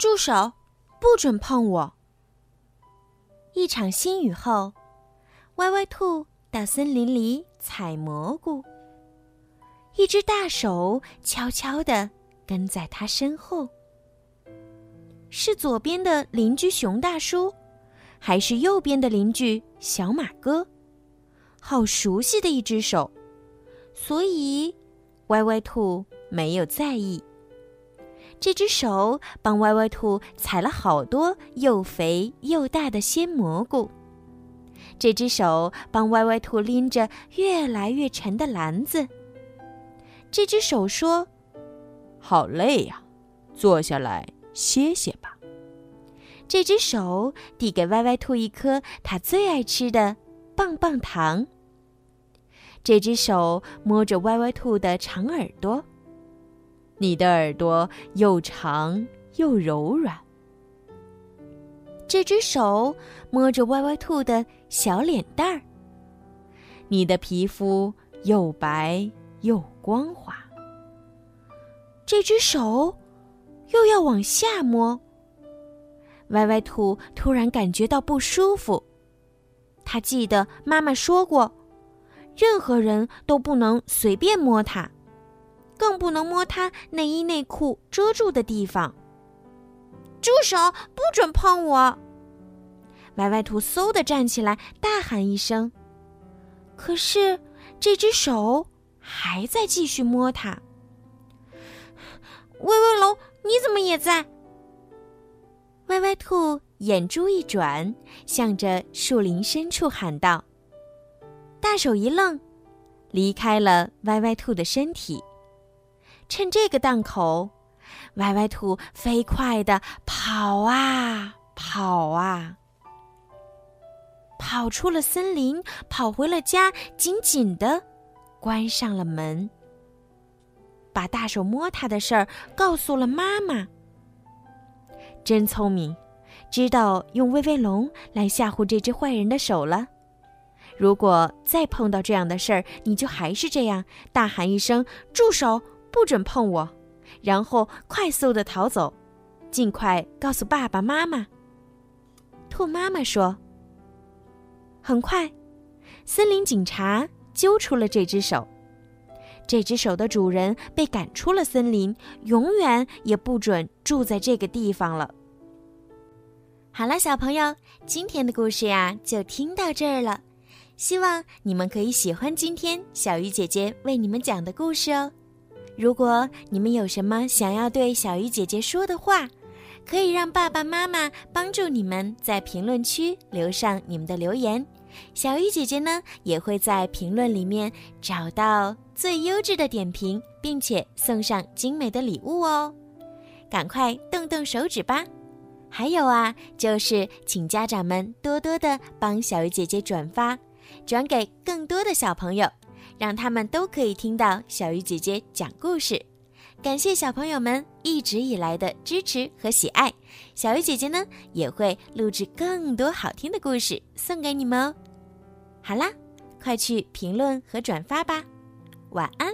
住手！不准碰我！一场新雨后，歪歪兔到森林里采蘑菇。一只大手悄悄地跟在他身后。是左边的邻居熊大叔，还是右边的邻居小马哥？好熟悉的一只手，所以歪歪兔没有在意。这只手帮歪歪兔采了好多又肥又大的鲜蘑菇。这只手帮歪歪兔拎着越来越沉的篮子。这只手说：“好累呀，坐下来歇歇吧。”这只手递给歪歪兔一颗它最爱吃的棒棒糖。这只手摸着歪歪兔的长耳朵。你的耳朵又长又柔软。这只手摸着歪歪兔的小脸蛋儿。你的皮肤又白又光滑。这只手又要往下摸。歪歪兔突然感觉到不舒服。他记得妈妈说过，任何人都不能随便摸它。更不能摸他内衣内裤遮住的地方。住手！不准碰我！歪歪兔嗖的站起来，大喊一声。可是这只手还在继续摸它。威威龙，你怎么也在？歪歪兔眼珠一转，向着树林深处喊道。大手一愣，离开了歪歪兔的身体。趁这个档口，歪歪兔飞快地跑啊跑啊，跑出了森林，跑回了家，紧紧地关上了门。把大手摸它的事儿告诉了妈妈。真聪明，知道用威威龙来吓唬这只坏人的手了。如果再碰到这样的事儿，你就还是这样，大喊一声“住手”。不准碰我，然后快速的逃走，尽快告诉爸爸妈妈。兔妈妈说：“很快，森林警察揪出了这只手，这只手的主人被赶出了森林，永远也不准住在这个地方了。”好了，小朋友，今天的故事呀就听到这儿了，希望你们可以喜欢今天小鱼姐姐为你们讲的故事哦。如果你们有什么想要对小鱼姐姐说的话，可以让爸爸妈妈帮助你们在评论区留上你们的留言，小鱼姐姐呢也会在评论里面找到最优质的点评，并且送上精美的礼物哦。赶快动动手指吧！还有啊，就是请家长们多多的帮小鱼姐姐转发，转给更多的小朋友。让他们都可以听到小鱼姐姐讲故事，感谢小朋友们一直以来的支持和喜爱。小鱼姐姐呢也会录制更多好听的故事送给你们哦。好啦，快去评论和转发吧，晚安。